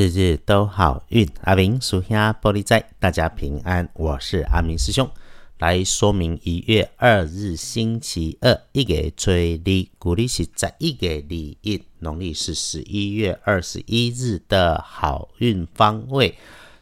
日日都好运。阿明属下玻璃仔，大家平安。我是阿明师兄，来说明一月二日星期二，一月初二，古历是在一月二日，农历是十一月二十一日的好运方位。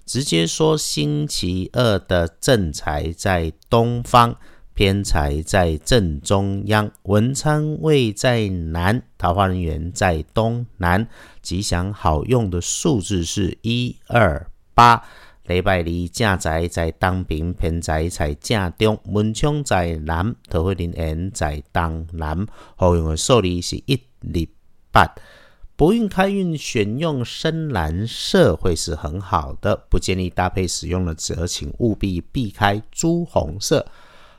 直接说，星期二的正财在东方。偏财在正中央，文昌位在南，桃花人员在东南。吉祥好用的数字是一二八。礼拜二正宅在东边，偏财在正中，文昌在南，桃花人缘在东南。好用的数字是一二八。不运开运选用深蓝色会是很好的，不建议搭配使用的，则请务必避开朱红色。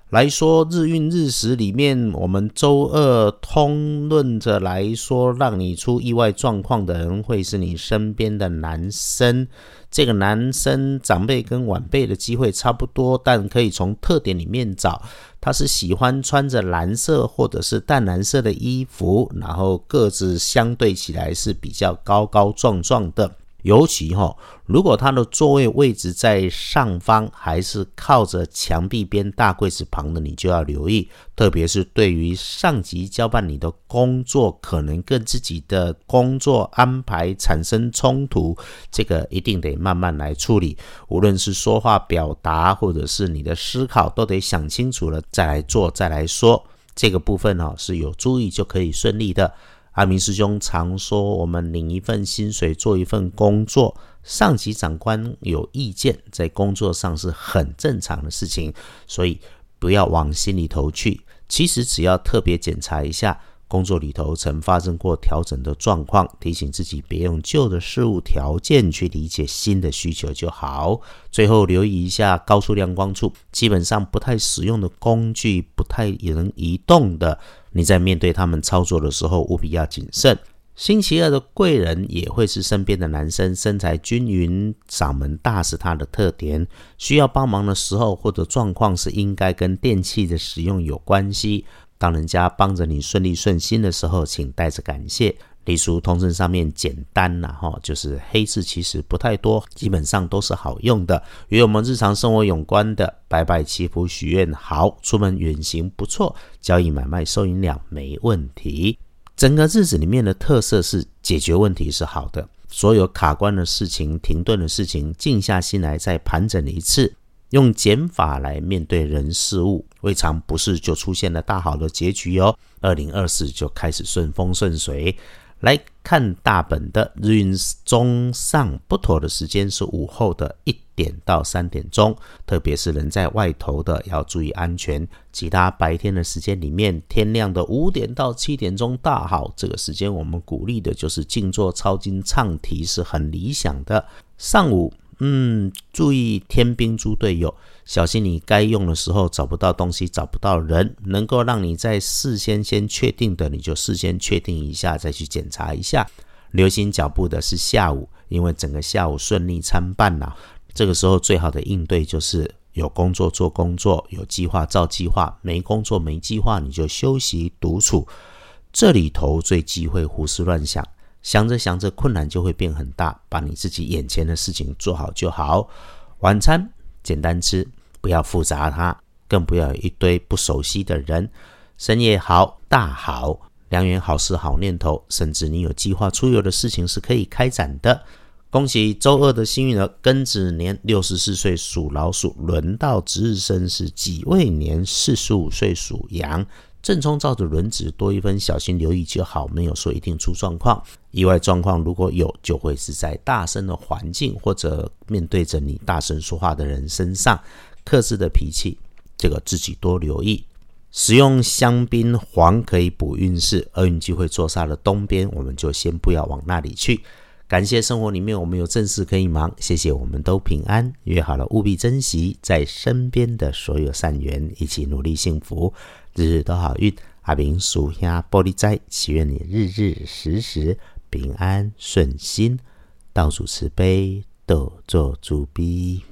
来说日运日时里面，我们周二通论着来说，让你出意外状况的人会是你身边的男生。这个男生长辈跟晚辈的机会差不多，但可以从特点里面找，他是喜欢穿着蓝色或者是淡蓝色的衣服，然后个子相对起来是比较高高壮壮的。尤其哈，如果他的座位位置在上方，还是靠着墙壁边大柜子旁的，你就要留意。特别是对于上级交办你的工作，可能跟自己的工作安排产生冲突，这个一定得慢慢来处理。无论是说话表达，或者是你的思考，都得想清楚了再来做，再来说。这个部分呢，是有注意就可以顺利的。阿明师兄常说：“我们领一份薪水，做一份工作，上级长官有意见，在工作上是很正常的事情，所以不要往心里头去。其实只要特别检查一下工作里头曾发生过调整的状况，提醒自己别用旧的事物条件去理解新的需求就好。最后留意一下高速亮光处，基本上不太使用的工具，太能移动的。”你在面对他们操作的时候，务必要谨慎。星期二的贵人也会是身边的男生，身材均匀，嗓门大是他的特点。需要帮忙的时候或者状况是应该跟电器的使用有关系。当人家帮着你顺利顺心的时候，请带着感谢。例如通证上面简单呐，哈，就是黑字其实不太多，基本上都是好用的。与我们日常生活有关的，拜拜祈福许愿好，出门远行不错，交易买卖收银两没问题。整个日子里面的特色是解决问题是好的，所有卡关的事情、停顿的事情，静下心来再盘整一次，用减法来面对人事物，未尝不是就出现了大好的结局哦。二零二四就开始顺风顺水。来看大本的日运中上不妥的时间是午后的一点到三点钟，特别是人在外头的要注意安全。其他白天的时间里面，天亮的五点到七点钟大好，这个时间我们鼓励的就是静坐抄经唱题是很理想的。上午。嗯，注意天兵猪队友，小心你该用的时候找不到东西，找不到人，能够让你在事先先确定的，你就事先确定一下，再去检查一下。留心脚步的是下午，因为整个下午顺利参半呐。这个时候最好的应对就是有工作做工作，有计划照计划，没工作没计划你就休息独处。这里头最忌讳胡思乱想。想着想着，困难就会变很大。把你自己眼前的事情做好就好。晚餐简单吃，不要复杂它，更不要有一堆不熟悉的人。生意好，大好，良缘好事好念头，甚至你有计划出游的事情是可以开展的。恭喜周二的幸运儿庚子年六十四岁属老鼠，轮到值日生是己未年四十五岁属羊。正冲照着轮子多一分小心留意就好，没有说一定出状况。意外状况如果有，就会是在大声的环境或者面对着你大声说话的人身上。克制的脾气，这个自己多留意。使用香槟黄可以补运势，厄运机会坐煞的东边，我们就先不要往那里去。感谢生活里面我们有正事可以忙，谢谢我们都平安。约好了务必珍惜在身边的所有善缘，一起努力幸福。日日都好运，阿明属下玻璃斋，祈愿你日日时时平安顺心，倒数慈悲，多做主逼。